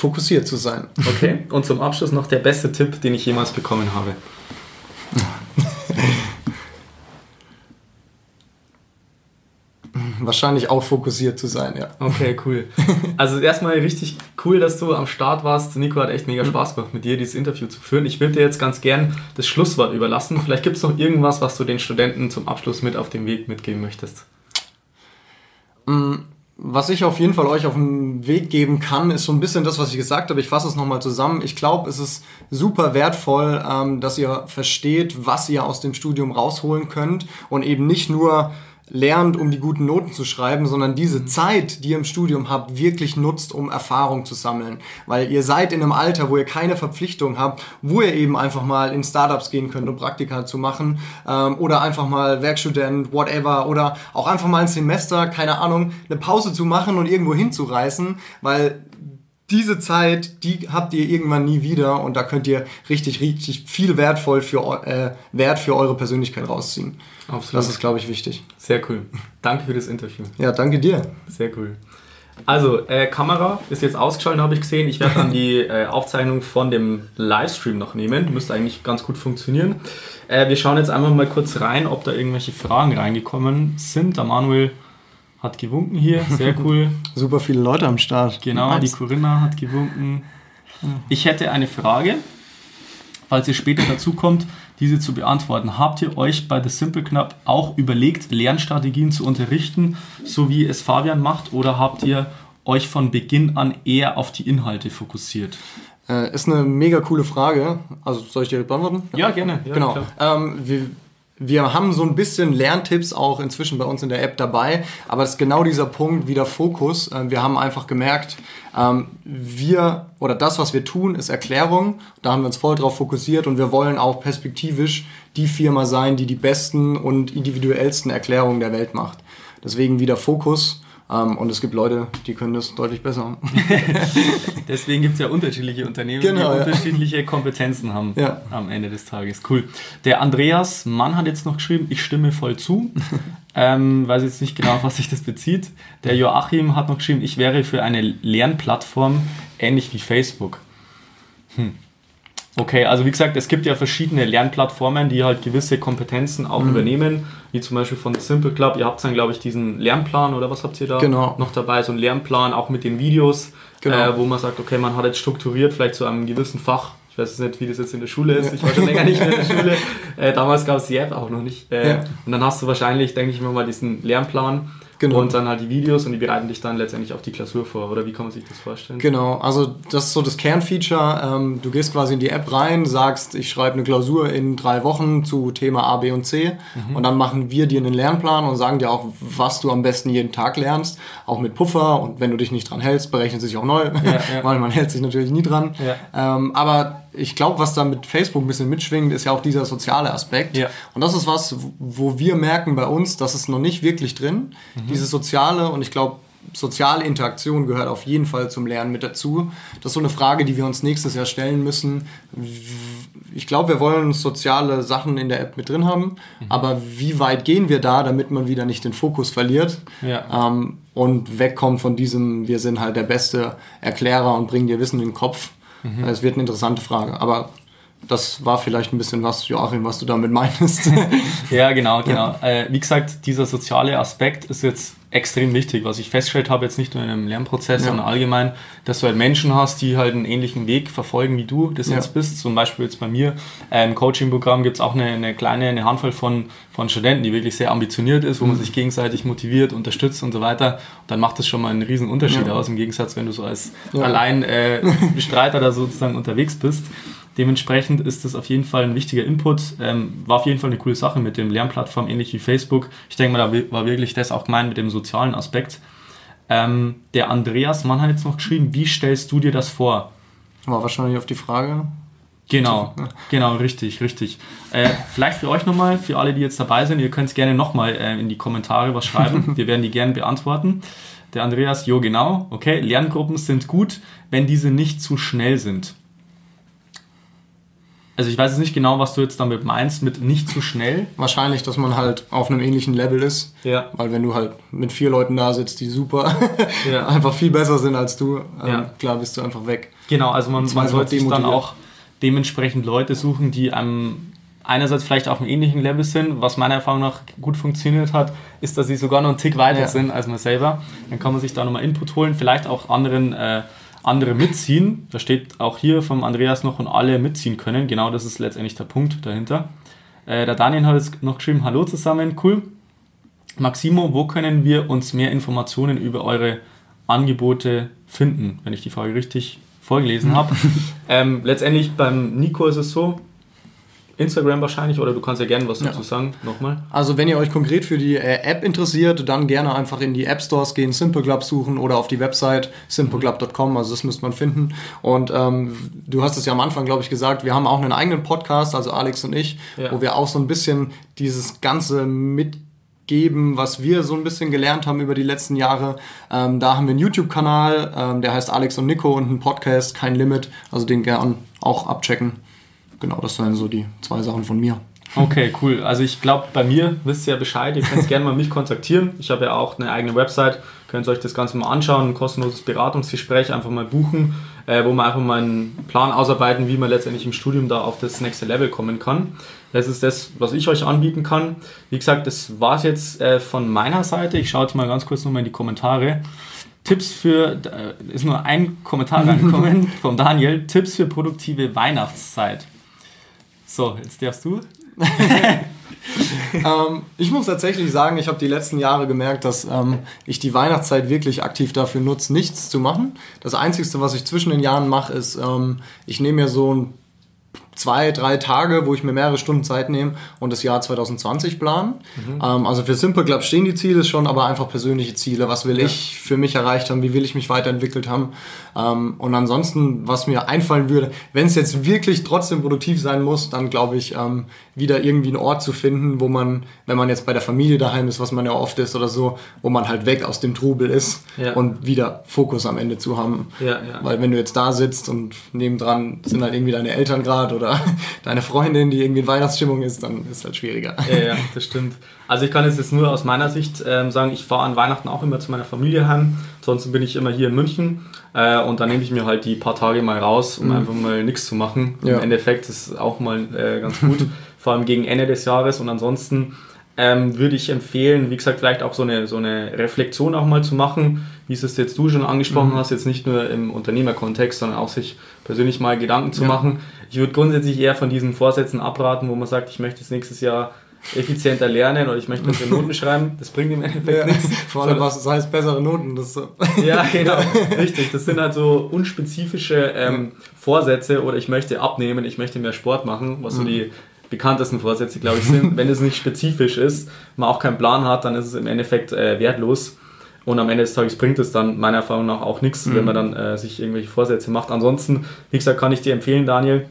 Fokussiert zu sein. Okay, und zum Abschluss noch der beste Tipp, den ich jemals bekommen habe. Wahrscheinlich auch fokussiert zu sein, ja. Okay, cool. Also erstmal richtig cool, dass du am Start warst. Nico hat echt mega Spaß gemacht, mit dir dieses Interview zu führen. Ich würde dir jetzt ganz gern das Schlusswort überlassen. Vielleicht gibt es noch irgendwas, was du den Studenten zum Abschluss mit auf den Weg mitgeben möchtest. Mm, was ich auf jeden Fall euch auf den Weg geben kann, ist so ein bisschen das, was ich gesagt habe. Ich fasse es nochmal zusammen. Ich glaube, es ist super wertvoll, ähm, dass ihr versteht, was ihr aus dem Studium rausholen könnt und eben nicht nur lernt, um die guten Noten zu schreiben, sondern diese Zeit, die ihr im Studium habt, wirklich nutzt, um Erfahrung zu sammeln. Weil ihr seid in einem Alter, wo ihr keine Verpflichtung habt, wo ihr eben einfach mal in Startups gehen könnt, um Praktika zu machen ähm, oder einfach mal Werkstudent, whatever oder auch einfach mal ein Semester, keine Ahnung, eine Pause zu machen und irgendwo hinzureißen, weil diese Zeit, die habt ihr irgendwann nie wieder und da könnt ihr richtig, richtig viel wertvoll für, äh, Wert für eure Persönlichkeit rausziehen. Absolut. Das ist, glaube ich, wichtig. Sehr cool. Danke für das Interview. Ja, danke dir. Sehr cool. Also, äh, Kamera ist jetzt ausgeschaltet, habe ich gesehen. Ich werde dann die äh, Aufzeichnung von dem Livestream noch nehmen. Müsste eigentlich ganz gut funktionieren. Äh, wir schauen jetzt einfach mal kurz rein, ob da irgendwelche Fragen reingekommen sind. Der Manuel hat gewunken hier, sehr cool. Super viele Leute am Start. Genau, nice. die Corinna hat gewunken. Ich hätte eine Frage, falls ihr später dazu kommt, diese zu beantworten. Habt ihr euch bei The Simple Club auch überlegt, Lernstrategien zu unterrichten, so wie es Fabian macht, oder habt ihr euch von Beginn an eher auf die Inhalte fokussiert? Äh, ist eine mega coole Frage. Also soll ich dir beantworten? Ja, ja gerne. Ja, genau. Ähm, wir, wir haben so ein bisschen Lerntipps auch inzwischen bei uns in der App dabei, aber es ist genau dieser Punkt, wieder Fokus. Äh, wir haben einfach gemerkt, ähm, wir oder das, was wir tun, ist Erklärung. Da haben wir uns voll drauf fokussiert und wir wollen auch perspektivisch die Firma sein, die die besten und individuellsten Erklärungen der Welt macht. Deswegen wieder Fokus ähm, und es gibt Leute, die können das deutlich besser. Deswegen gibt es ja unterschiedliche Unternehmen, genau, die ja. unterschiedliche Kompetenzen haben ja. am Ende des Tages. Cool. Der Andreas Mann hat jetzt noch geschrieben, ich stimme voll zu. ähm, weiß jetzt nicht genau, auf was sich das bezieht. Der Joachim hat noch geschrieben, ich wäre für eine Lernplattform ähnlich wie Facebook. Hm. Okay, also wie gesagt, es gibt ja verschiedene Lernplattformen, die halt gewisse Kompetenzen auch mhm. übernehmen, wie zum Beispiel von Simple Club. Ihr habt dann, glaube ich, diesen Lernplan oder was habt ihr da genau. noch dabei? So ein Lernplan auch mit den Videos, genau. äh, wo man sagt, okay, man hat jetzt strukturiert vielleicht zu einem gewissen Fach. Ich weiß nicht, wie das jetzt in der Schule ist. Ja. Ich war schon länger nicht mehr in der Schule. Äh, damals gab es die App auch noch nicht. Äh, ja. Und dann hast du wahrscheinlich, denke ich mir mal, diesen Lernplan Genau. Und dann halt die Videos und die bereiten dich dann letztendlich auf die Klausur vor. Oder wie kann man sich das vorstellen? Genau, also das ist so das Kernfeature. Ähm, du gehst quasi in die App rein, sagst, ich schreibe eine Klausur in drei Wochen zu Thema A, B und C. Mhm. Und dann machen wir dir einen Lernplan und sagen dir auch, was du am besten jeden Tag lernst. Auch mit Puffer. Und wenn du dich nicht dran hältst, berechnet sich auch neu. Ja, ja. Weil man hält sich natürlich nie dran. Ja. Ähm, aber ich glaube, was da mit Facebook ein bisschen mitschwingt, ist ja auch dieser soziale Aspekt. Ja. Und das ist was, wo wir merken bei uns, das ist noch nicht wirklich drin. Mhm. Dieses soziale und ich glaube, soziale Interaktion gehört auf jeden Fall zum Lernen mit dazu. Das ist so eine Frage, die wir uns nächstes Jahr stellen müssen. Ich glaube, wir wollen soziale Sachen in der App mit drin haben, mhm. aber wie weit gehen wir da, damit man wieder nicht den Fokus verliert ja. ähm, und wegkommt von diesem, wir sind halt der beste Erklärer und bringen dir Wissen in den Kopf. Mhm. Es wird eine interessante Frage, aber das war vielleicht ein bisschen was, Joachim, was du damit meinst. ja, genau, genau. Ja. Äh, wie gesagt, dieser soziale Aspekt ist jetzt extrem wichtig. Was ich festgestellt habe, jetzt nicht nur in einem Lernprozess, ja. sondern allgemein, dass du halt Menschen hast, die halt einen ähnlichen Weg verfolgen, wie du das ja. jetzt bist. Zum Beispiel jetzt bei mir äh, im Coaching-Programm gibt es auch eine, eine, kleine eine Handvoll von, von Studenten, die wirklich sehr ambitioniert ist, wo mhm. man sich gegenseitig motiviert, unterstützt und so weiter. Und dann macht das schon mal einen riesen Unterschied ja. aus, im Gegensatz, wenn du so als allein äh, Bestreiter da sozusagen unterwegs bist. Dementsprechend ist das auf jeden Fall ein wichtiger Input. Ähm, war auf jeden Fall eine coole Sache mit dem Lernplattform, ähnlich wie Facebook. Ich denke mal, da war wirklich das auch gemeint mit dem sozialen Aspekt. Ähm, der Andreas Mann hat jetzt noch geschrieben, wie stellst du dir das vor? War wahrscheinlich auf die Frage. Genau, genau, richtig, richtig. Äh, vielleicht für euch nochmal, für alle, die jetzt dabei sind, ihr könnt gerne nochmal äh, in die Kommentare was schreiben. Wir werden die gerne beantworten. Der Andreas, jo genau, okay, Lerngruppen sind gut, wenn diese nicht zu schnell sind. Also ich weiß jetzt nicht genau, was du jetzt damit meinst, mit nicht zu schnell. Wahrscheinlich, dass man halt auf einem ähnlichen Level ist. Ja. Weil wenn du halt mit vier Leuten da sitzt, die super ja. einfach viel besser sind als du, ähm, ja. klar bist du einfach weg. Genau, also man, man sollte sich dann auch dementsprechend Leute suchen, die einem einerseits vielleicht auf einem ähnlichen Level sind, was meiner Erfahrung nach gut funktioniert hat, ist, dass sie sogar noch einen Tick weiter ja. sind als man selber. Dann kann man sich da nochmal Input holen, vielleicht auch anderen äh, andere mitziehen. Da steht auch hier vom Andreas noch und alle mitziehen können. Genau das ist letztendlich der Punkt dahinter. Äh, der Daniel hat jetzt noch geschrieben, hallo zusammen, cool. Maximo, wo können wir uns mehr Informationen über eure Angebote finden, wenn ich die Frage richtig vorgelesen habe? ähm, letztendlich beim Nico ist es so, Instagram wahrscheinlich oder du kannst ja gerne was dazu ja. sagen, nochmal. Also wenn ihr euch konkret für die äh, App interessiert, dann gerne einfach in die App Stores gehen, Simple Club suchen oder auf die Website simpleclub.com, also das müsste man finden. Und ähm, du hast es ja am Anfang, glaube ich, gesagt, wir haben auch einen eigenen Podcast, also Alex und ich, ja. wo wir auch so ein bisschen dieses ganze mit geben, was wir so ein bisschen gelernt haben über die letzten Jahre. Ähm, da haben wir einen YouTube-Kanal, ähm, der heißt Alex und Nico und einen Podcast, kein Limit. Also den gern auch abchecken. Genau, das seien so die zwei Sachen von mir. Okay, cool. Also ich glaube, bei mir wisst ihr ja Bescheid. Ihr könnt gerne mal mich kontaktieren. Ich habe ja auch eine eigene Website. Könnt ihr euch das Ganze mal anschauen. Ein kostenloses Beratungsgespräch einfach mal buchen, äh, wo wir einfach mal einen Plan ausarbeiten, wie man letztendlich im Studium da auf das nächste Level kommen kann. Das ist das, was ich euch anbieten kann. Wie gesagt, das war es jetzt äh, von meiner Seite. Ich schaue jetzt mal ganz kurz nochmal in die Kommentare. Tipps für, äh, ist nur ein Kommentar reingekommen vom Daniel. Tipps für produktive Weihnachtszeit. So, jetzt darfst du. ähm, ich muss tatsächlich sagen, ich habe die letzten Jahre gemerkt, dass ähm, ich die Weihnachtszeit wirklich aktiv dafür nutze, nichts zu machen. Das Einzige, was ich zwischen den Jahren mache, ist, ähm, ich nehme mir so ein zwei, drei Tage, wo ich mir mehrere Stunden Zeit nehme und das Jahr 2020 planen. Mhm. Ähm, also für Simple Club stehen die Ziele schon, aber einfach persönliche Ziele. Was will ja. ich für mich erreicht haben? Wie will ich mich weiterentwickelt haben? Ähm, und ansonsten, was mir einfallen würde, wenn es jetzt wirklich trotzdem produktiv sein muss, dann glaube ich, ähm, wieder irgendwie einen Ort zu finden, wo man, wenn man jetzt bei der Familie daheim ist, was man ja oft ist oder so, wo man halt weg aus dem Trubel ist ja. und wieder Fokus am Ende zu haben. Ja. Weil wenn du jetzt da sitzt und nebendran sind halt irgendwie deine Eltern gerade oder deine Freundin, die irgendwie in Weihnachtsstimmung ist, dann ist es halt schwieriger. Ja, ja, das stimmt. Also ich kann es jetzt nur aus meiner Sicht ähm, sagen, ich fahre an Weihnachten auch immer zu meiner Familie heim. Ansonsten bin ich immer hier in München äh, und dann nehme ich mir halt die paar Tage mal raus, um mhm. einfach mal nichts zu machen. Im Endeffekt ist es auch mal äh, ganz gut. vor allem gegen Ende des Jahres. Und ansonsten ähm, würde ich empfehlen, wie gesagt, vielleicht auch so eine, so eine Reflexion auch mal zu machen, wie es jetzt du schon angesprochen mhm. hast, jetzt nicht nur im Unternehmerkontext, sondern auch sich persönlich mal Gedanken zu ja. machen. Ich würde grundsätzlich eher von diesen Vorsätzen abraten, wo man sagt, ich möchte jetzt nächstes Jahr effizienter lernen oder ich möchte bessere Noten schreiben. Das bringt im Endeffekt ja, nichts. Vor allem, was das heißt, bessere Noten. Das so. Ja, genau. Richtig. Das sind halt so unspezifische ähm, Vorsätze oder ich möchte abnehmen, ich möchte mehr Sport machen, was so mhm. die bekanntesten Vorsätze, glaube ich, sind. Wenn es nicht spezifisch ist, man auch keinen Plan hat, dann ist es im Endeffekt äh, wertlos. Und am Ende des Tages bringt es dann meiner Erfahrung nach auch nichts, mhm. wenn man dann äh, sich irgendwelche Vorsätze macht. Ansonsten, wie gesagt, kann ich dir empfehlen, Daniel,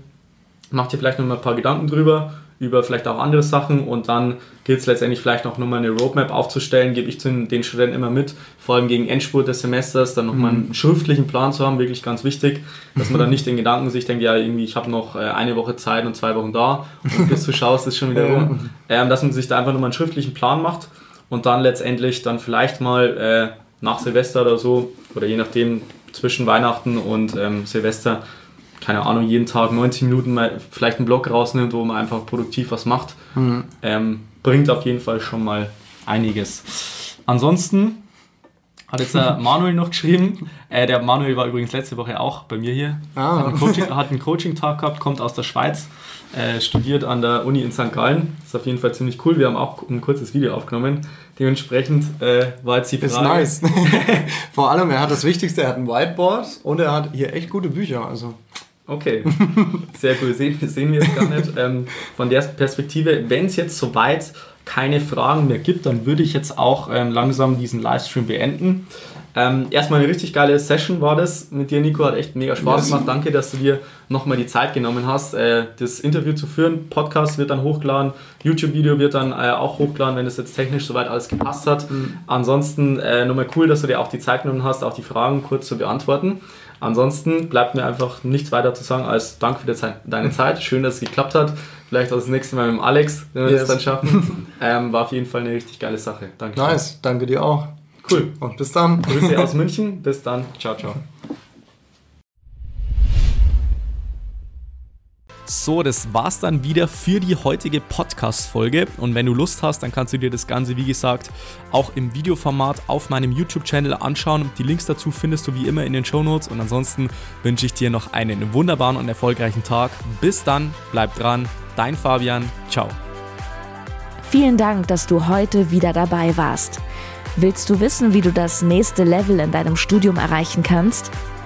mach dir vielleicht noch mal ein paar Gedanken drüber, über vielleicht auch andere Sachen und dann gilt es letztendlich vielleicht auch nochmal eine Roadmap aufzustellen, gebe ich zu den Studenten immer mit, vor allem gegen Endspurt des Semesters, dann nochmal einen mhm. schriftlichen Plan zu haben, wirklich ganz wichtig, dass man dann nicht in Gedanken sich denkt, ja irgendwie ich habe noch äh, eine Woche Zeit und zwei Wochen da und bis du schaust, ist schon wieder rum, ähm, dass man sich da einfach nochmal einen schriftlichen Plan macht und dann letztendlich dann vielleicht mal äh, nach Silvester oder so oder je nachdem zwischen Weihnachten und ähm, Silvester keine Ahnung, jeden Tag 90 Minuten mal vielleicht einen Blog rausnimmt, wo man einfach produktiv was macht, mhm. ähm, bringt auf jeden Fall schon mal einiges. Ansonsten hat jetzt der Manuel noch geschrieben. Äh, der Manuel war übrigens letzte Woche auch bei mir hier. Ah. Hat einen Coaching-Tag Coaching gehabt, kommt aus der Schweiz, äh, studiert an der Uni in St. Gallen. Ist auf jeden Fall ziemlich cool. Wir haben auch ein kurzes Video aufgenommen. Dementsprechend äh, war jetzt die Frage. Ist nice. Vor allem, er hat das Wichtigste, er hat ein Whiteboard und er hat hier echt gute Bücher. Also Okay, sehr cool. Sehen, sehen wir es gar nicht. Ähm, von der Perspektive, wenn es jetzt soweit keine Fragen mehr gibt, dann würde ich jetzt auch ähm, langsam diesen Livestream beenden. Ähm, erstmal eine richtig geile Session war das mit dir, Nico. Hat echt mega Spaß gemacht. Danke, dass du dir nochmal die Zeit genommen hast, äh, das Interview zu führen. Podcast wird dann hochgeladen, YouTube-Video wird dann äh, auch hochgeladen, wenn es jetzt technisch soweit alles gepasst hat. Mhm. Ansonsten äh, nochmal cool, dass du dir auch die Zeit genommen hast, auch die Fragen kurz zu beantworten. Ansonsten bleibt mir einfach nichts weiter zu sagen als Dank für Zeit, deine Zeit. Schön, dass es geklappt hat. Vielleicht auch das nächste Mal mit dem Alex, wenn wir yes. das dann schaffen. Ähm, war auf jeden Fall eine richtig geile Sache. Danke. Nice, danke dir auch. Cool. Und bis dann. Grüße aus München. Bis dann. Ciao, ciao. So, das war's dann wieder für die heutige Podcast-Folge. Und wenn du Lust hast, dann kannst du dir das Ganze, wie gesagt, auch im Videoformat auf meinem YouTube-Channel anschauen. Die Links dazu findest du wie immer in den Show Notes. Und ansonsten wünsche ich dir noch einen wunderbaren und erfolgreichen Tag. Bis dann, bleib dran. Dein Fabian. Ciao. Vielen Dank, dass du heute wieder dabei warst. Willst du wissen, wie du das nächste Level in deinem Studium erreichen kannst?